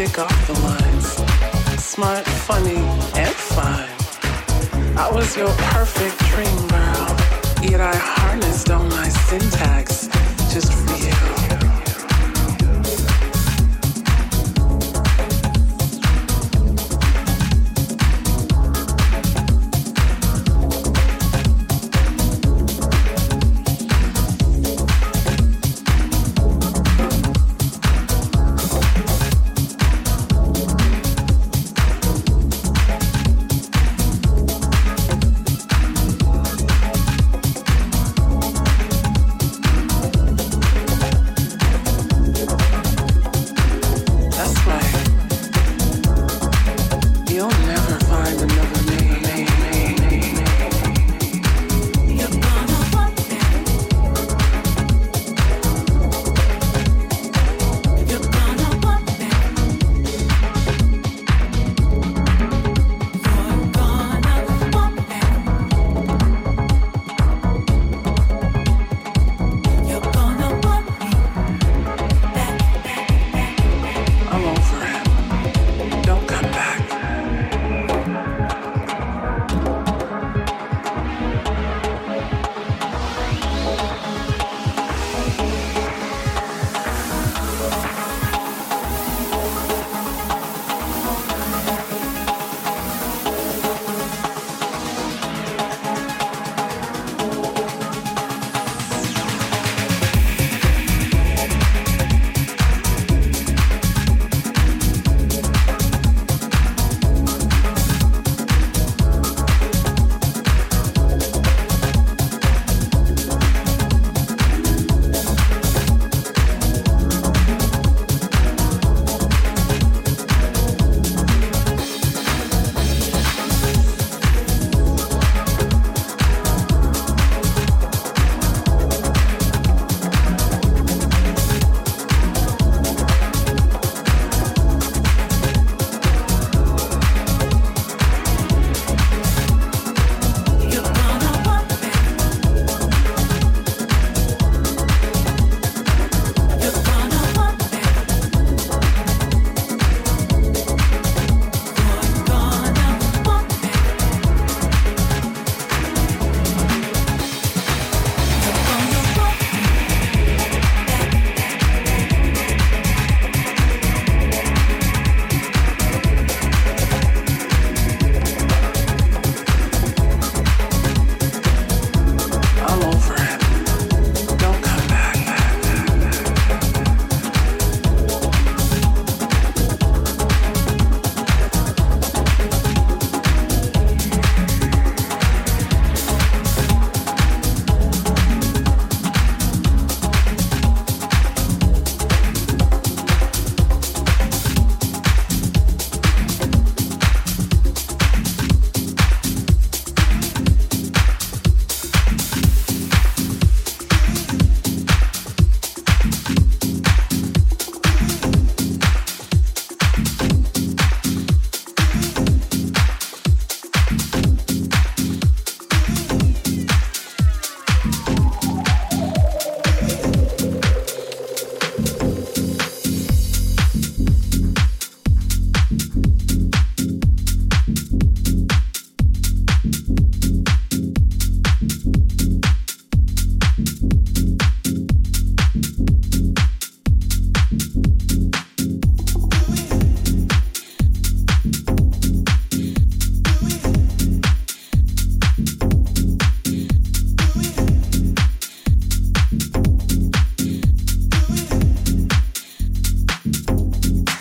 We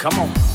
Come on.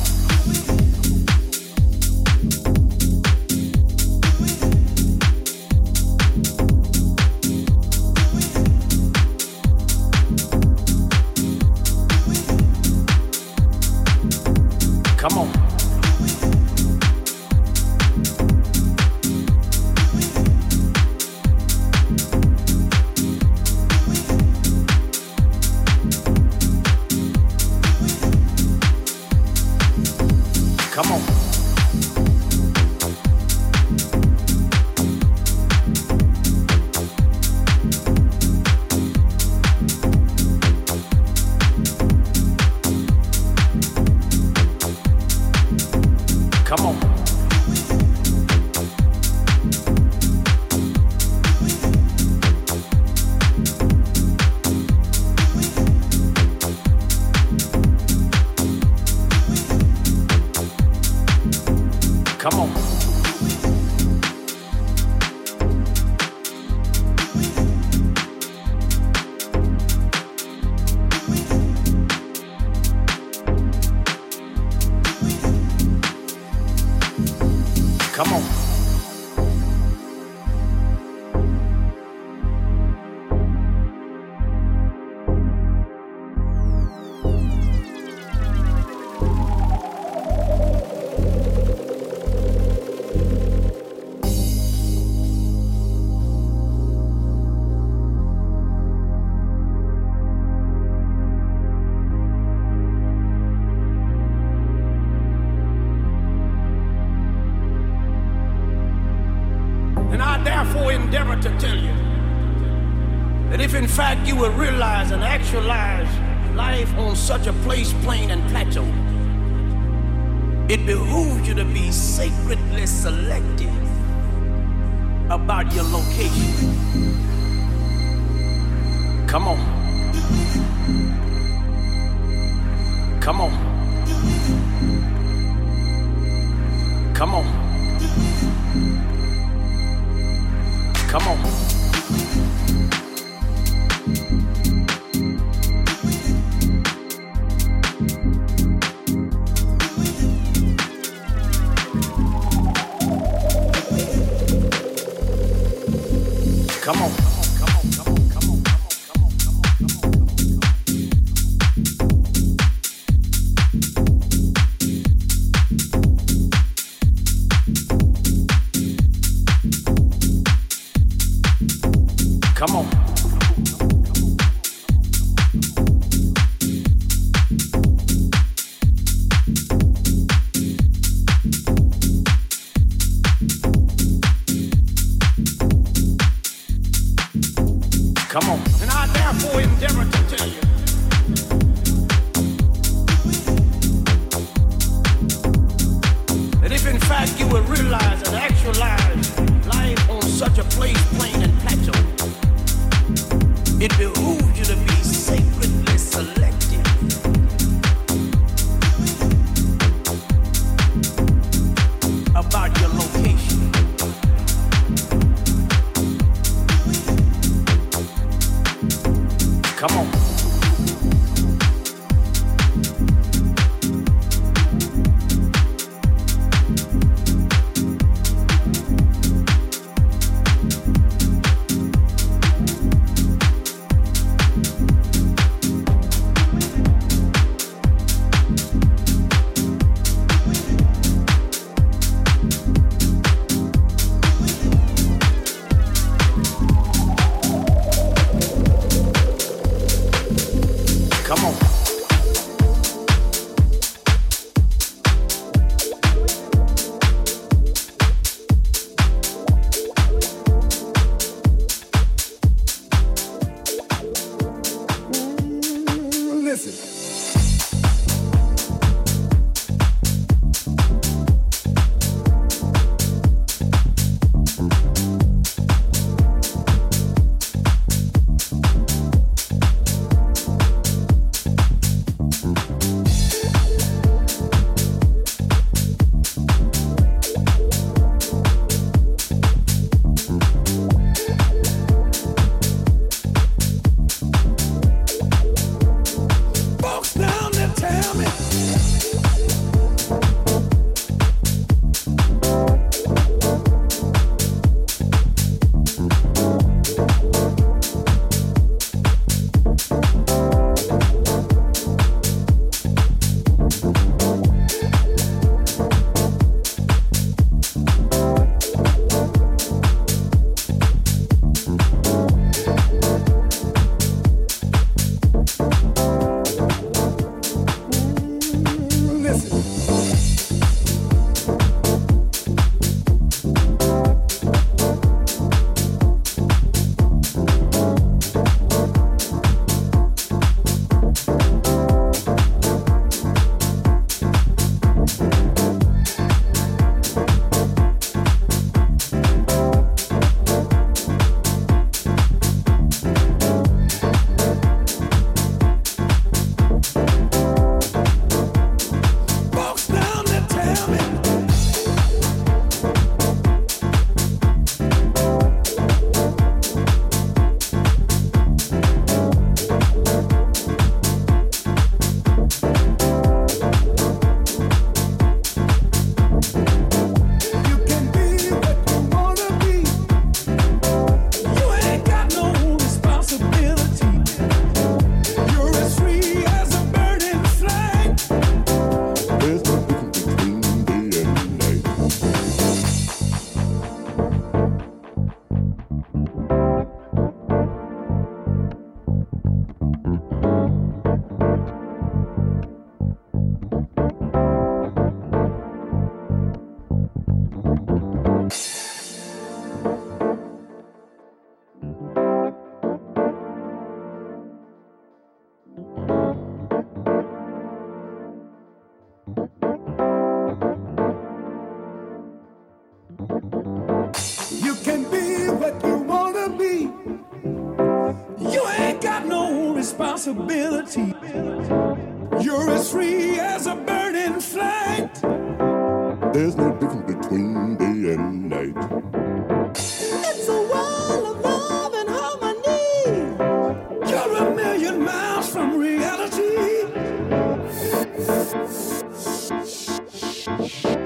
Mm,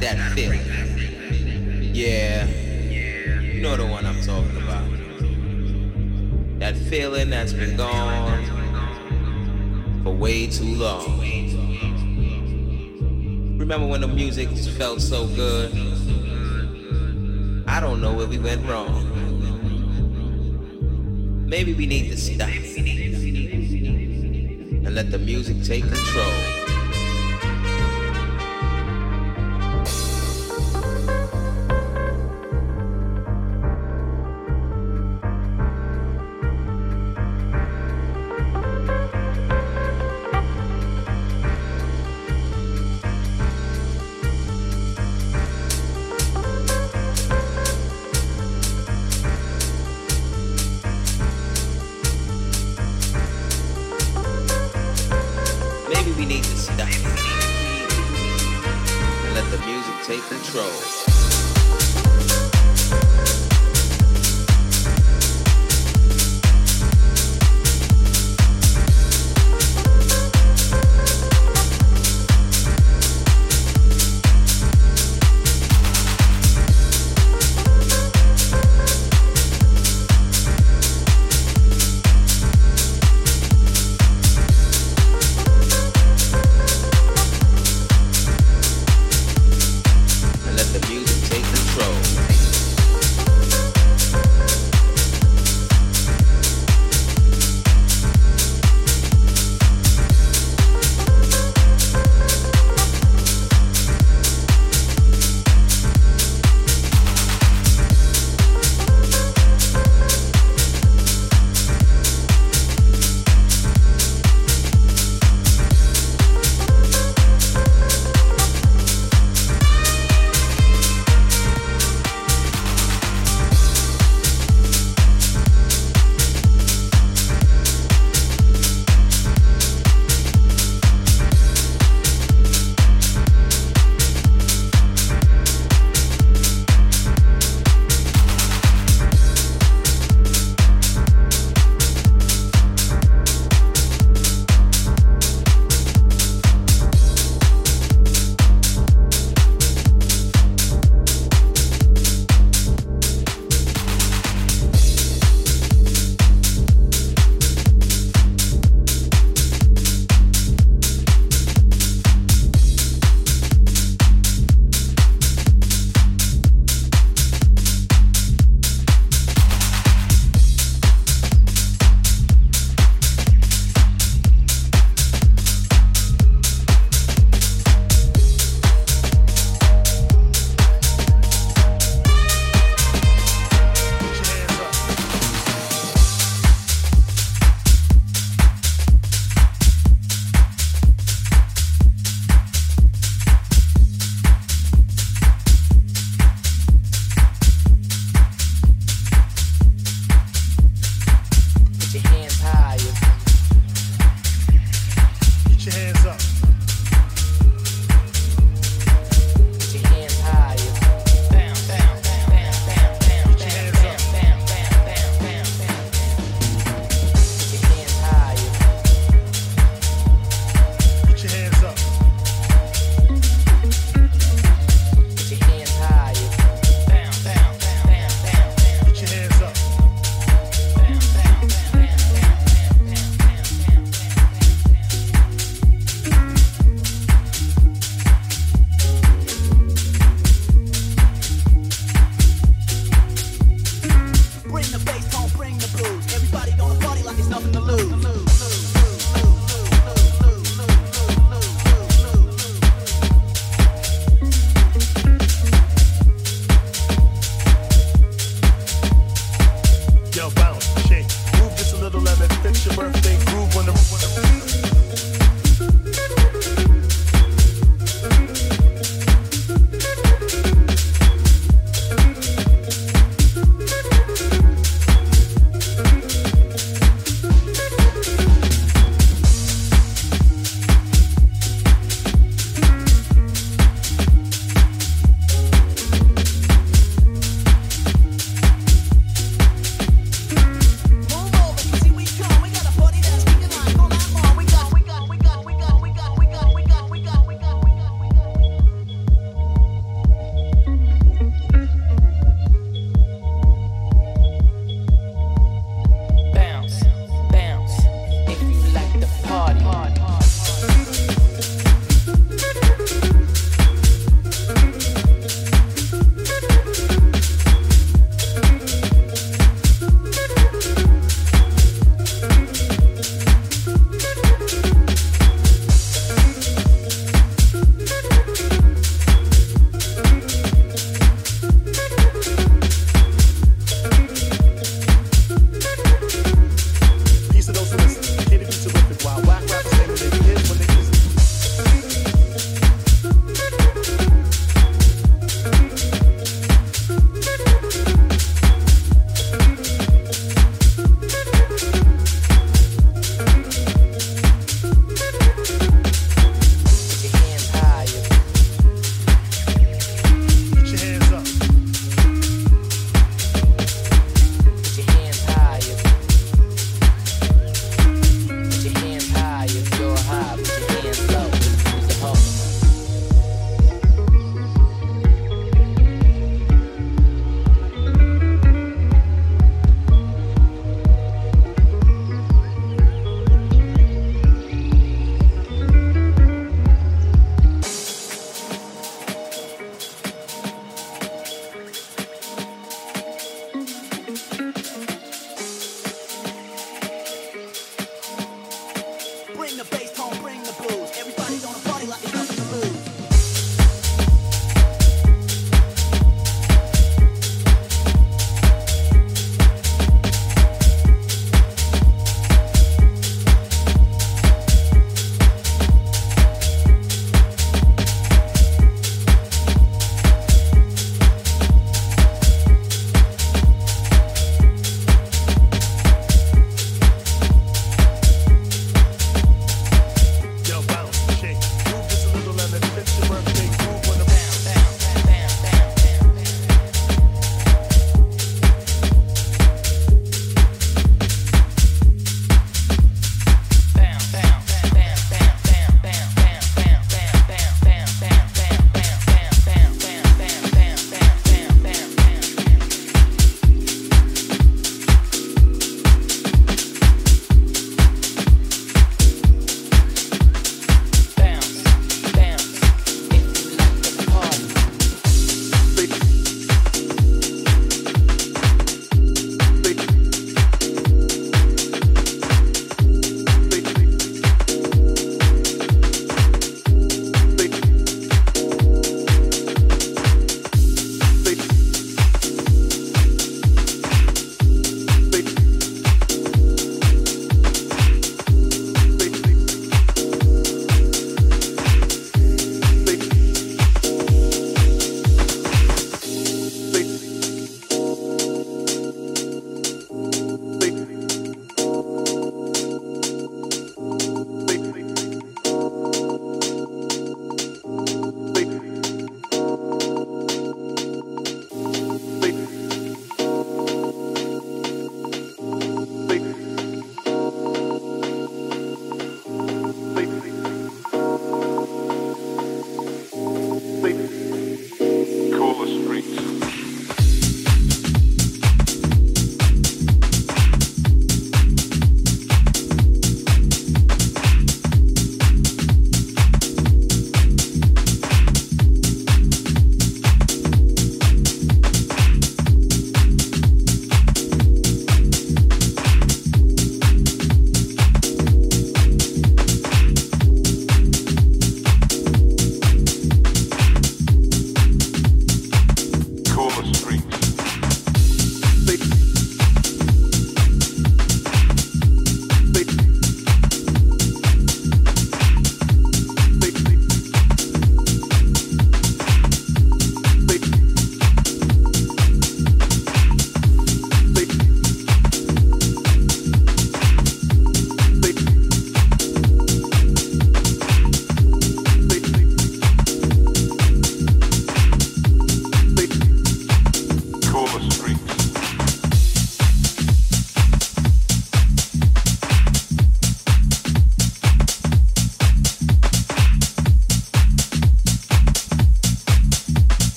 that feel. Yeah. You know the one I'm talking about. That feeling that's been gone for way too long. Remember when the music felt so good? I don't know where we went wrong. Maybe we need to stop and let the music take control.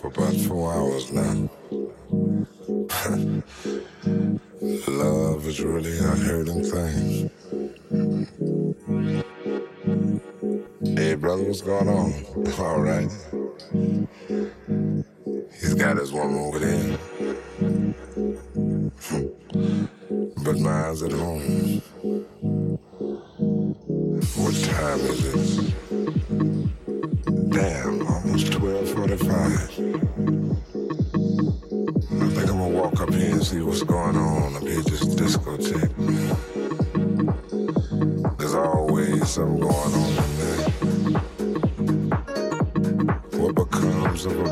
For about four hours now. Love is really a hurting thing. Hey, brother, what's going on? All right. He's got his woman over there. but mine's at home. What time is it? 1245. I think I'm gonna walk up here and see what's going on up here, just discotheque. There's always something going on in there. What becomes of a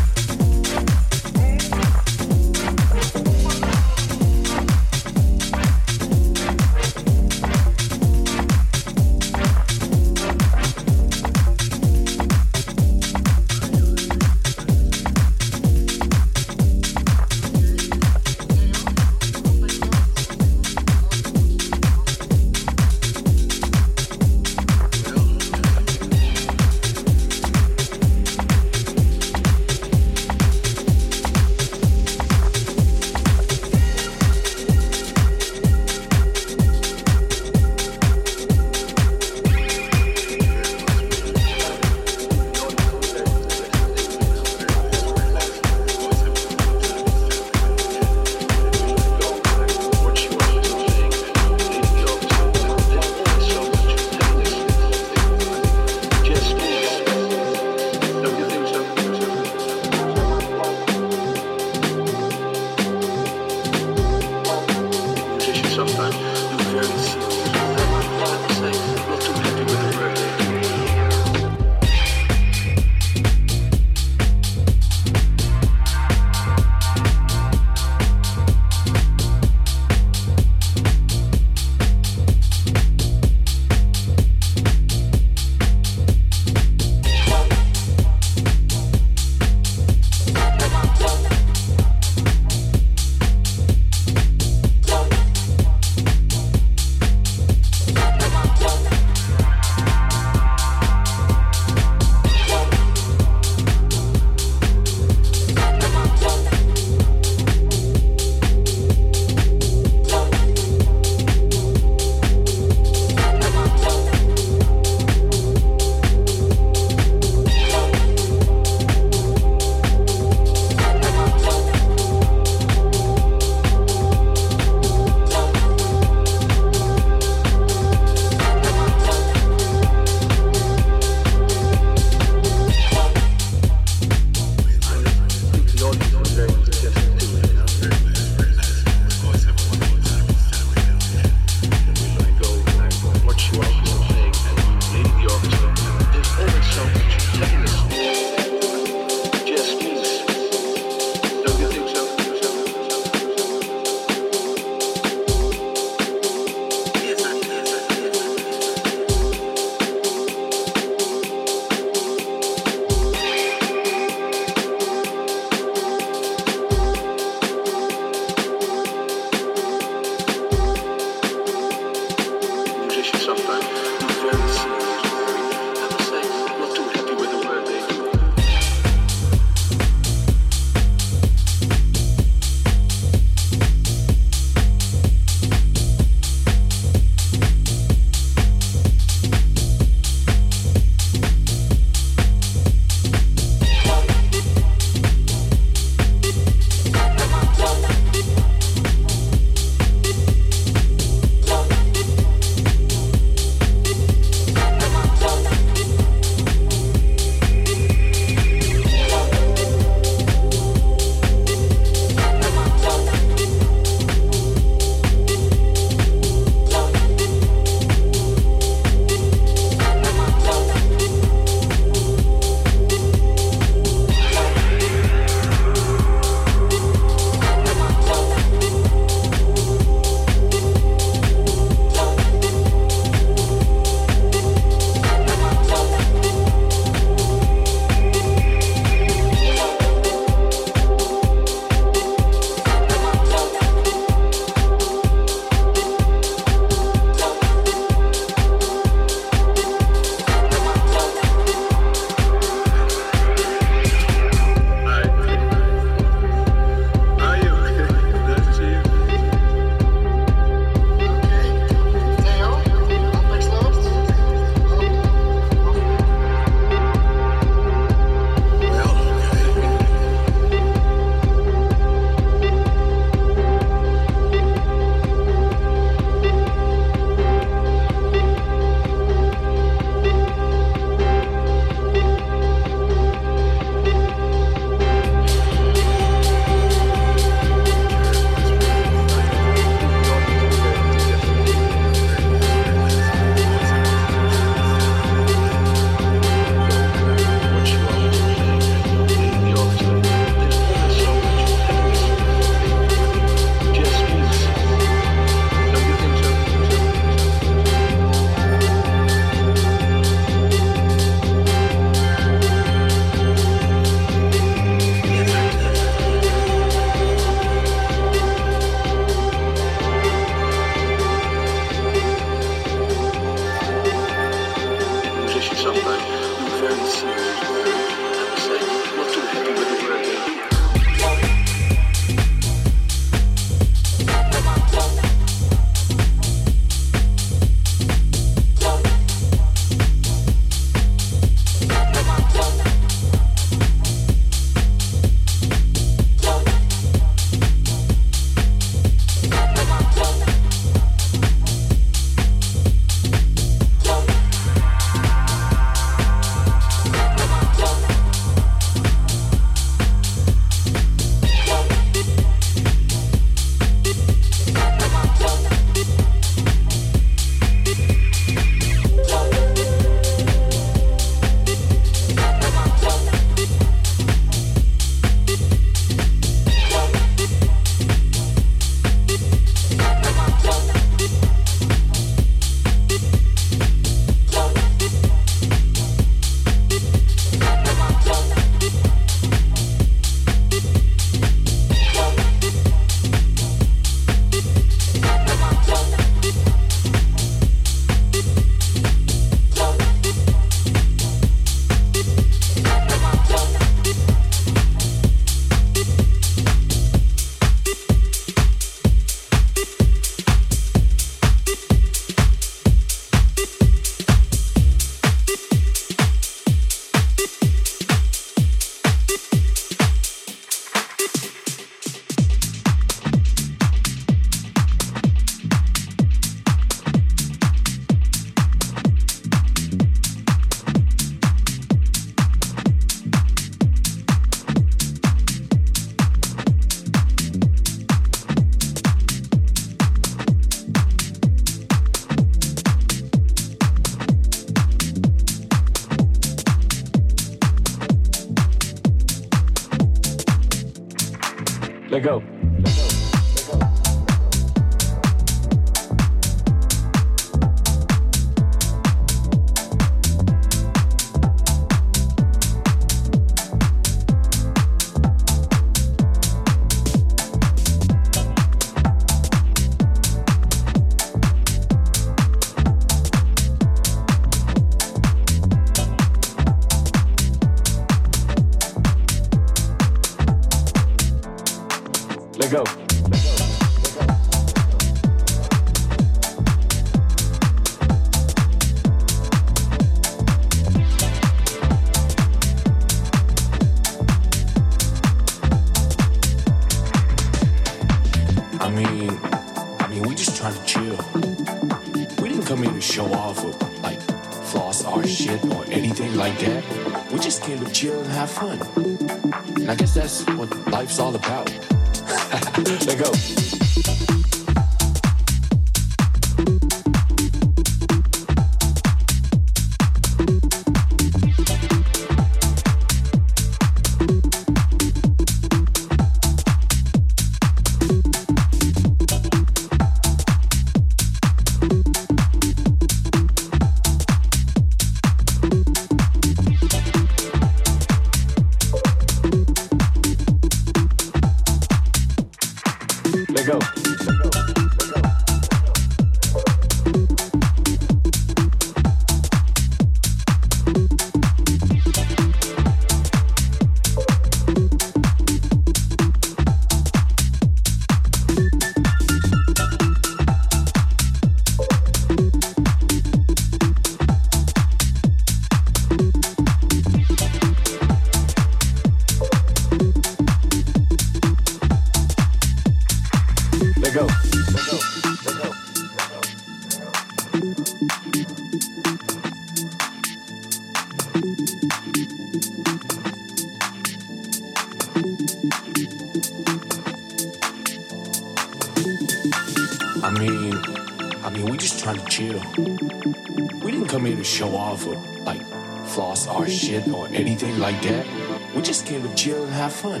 like that. We just came to chill and have fun.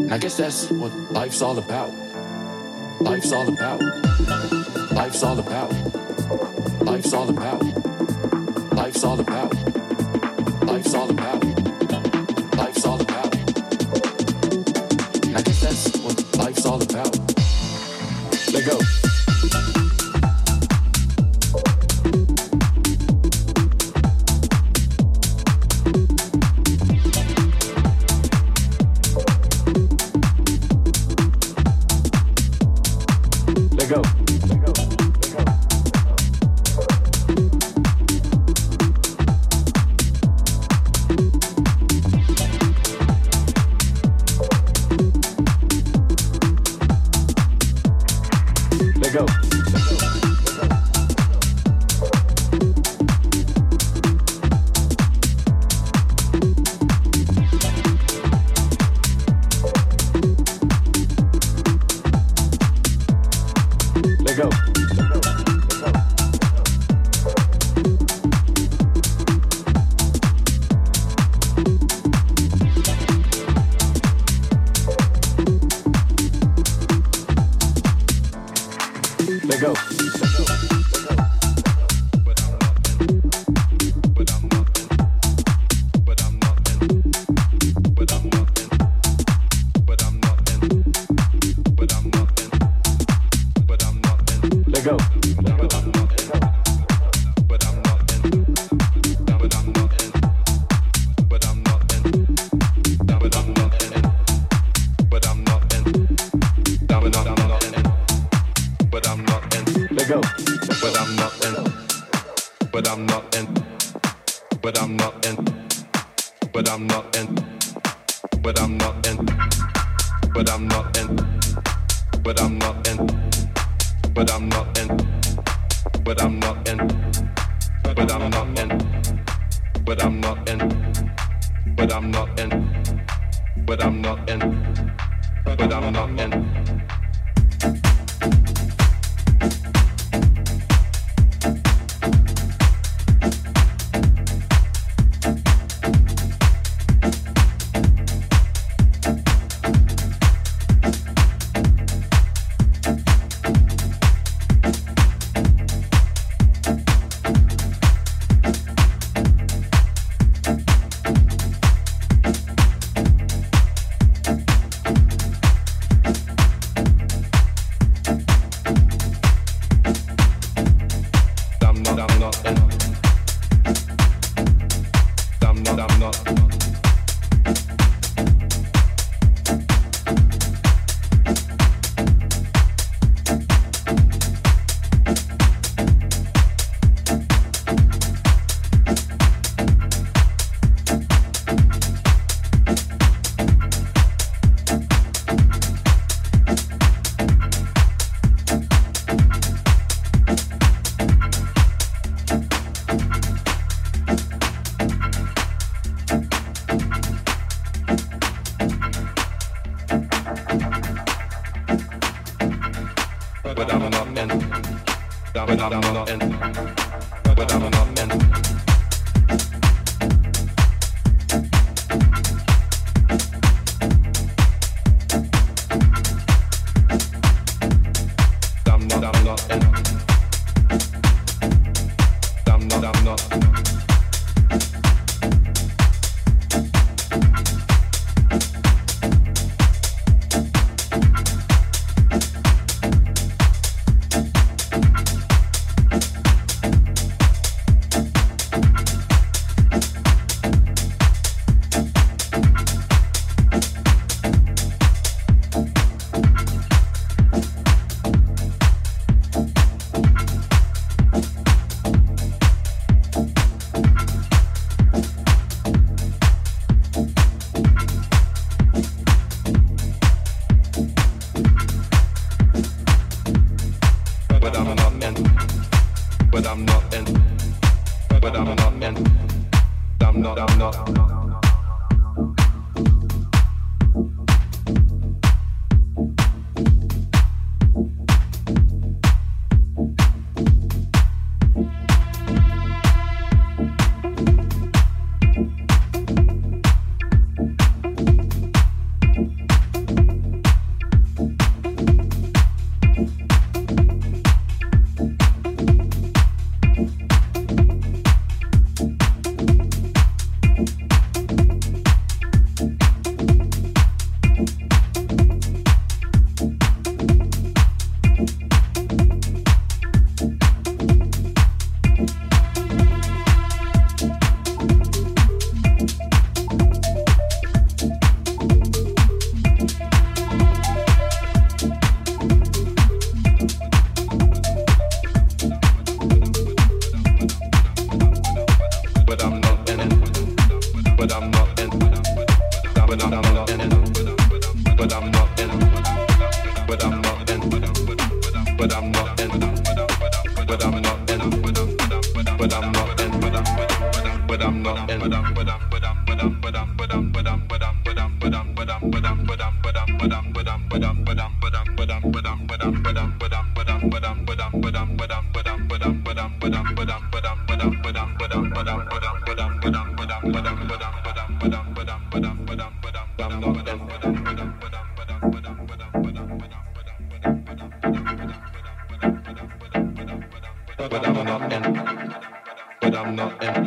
And I guess that's what life's all about. Life's all about. Life's all about. Life's all about. Life's all about. Life's all about. Not in.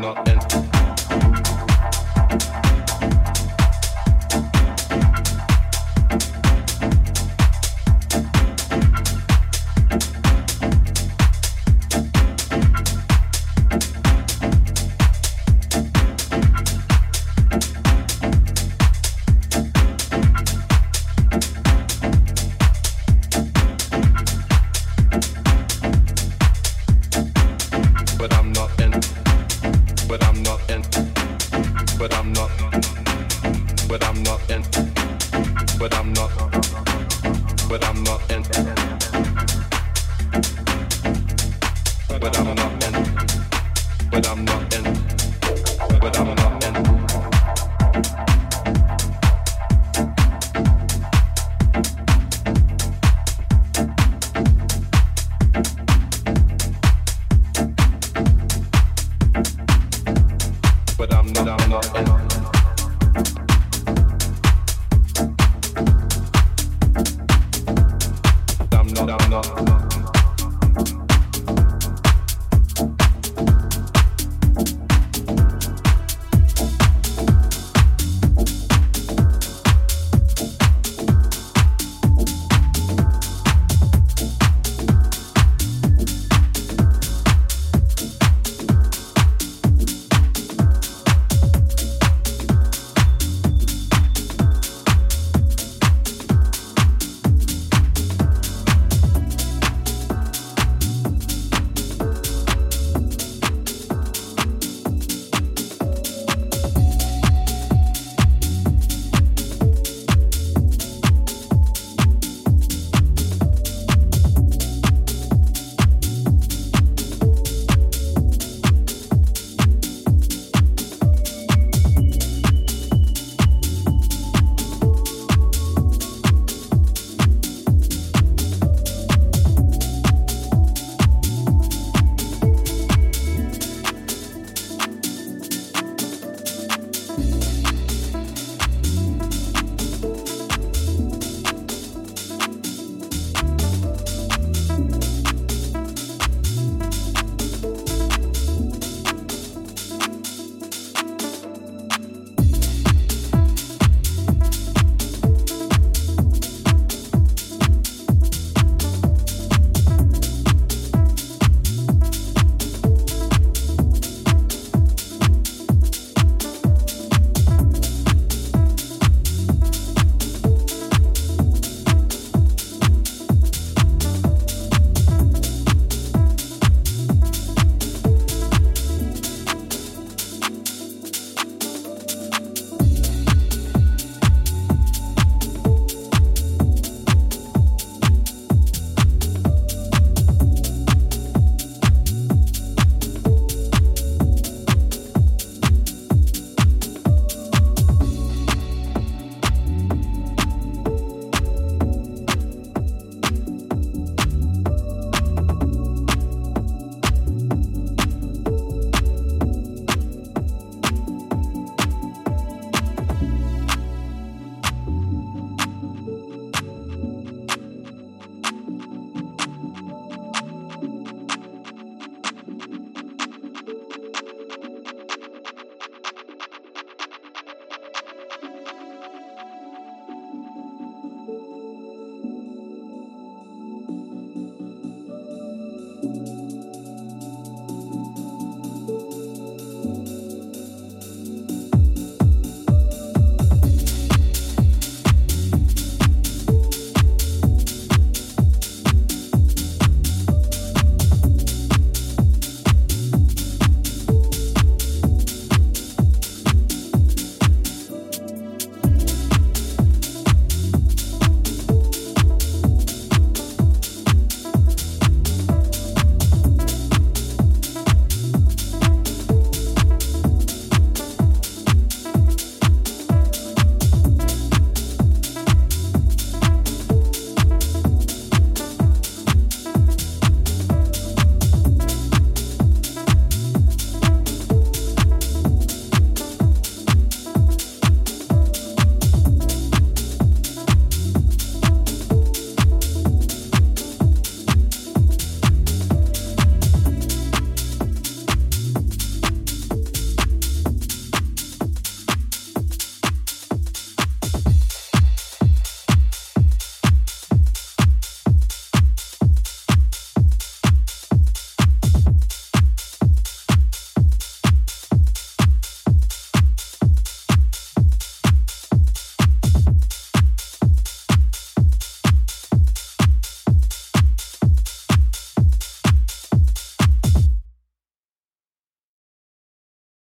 Not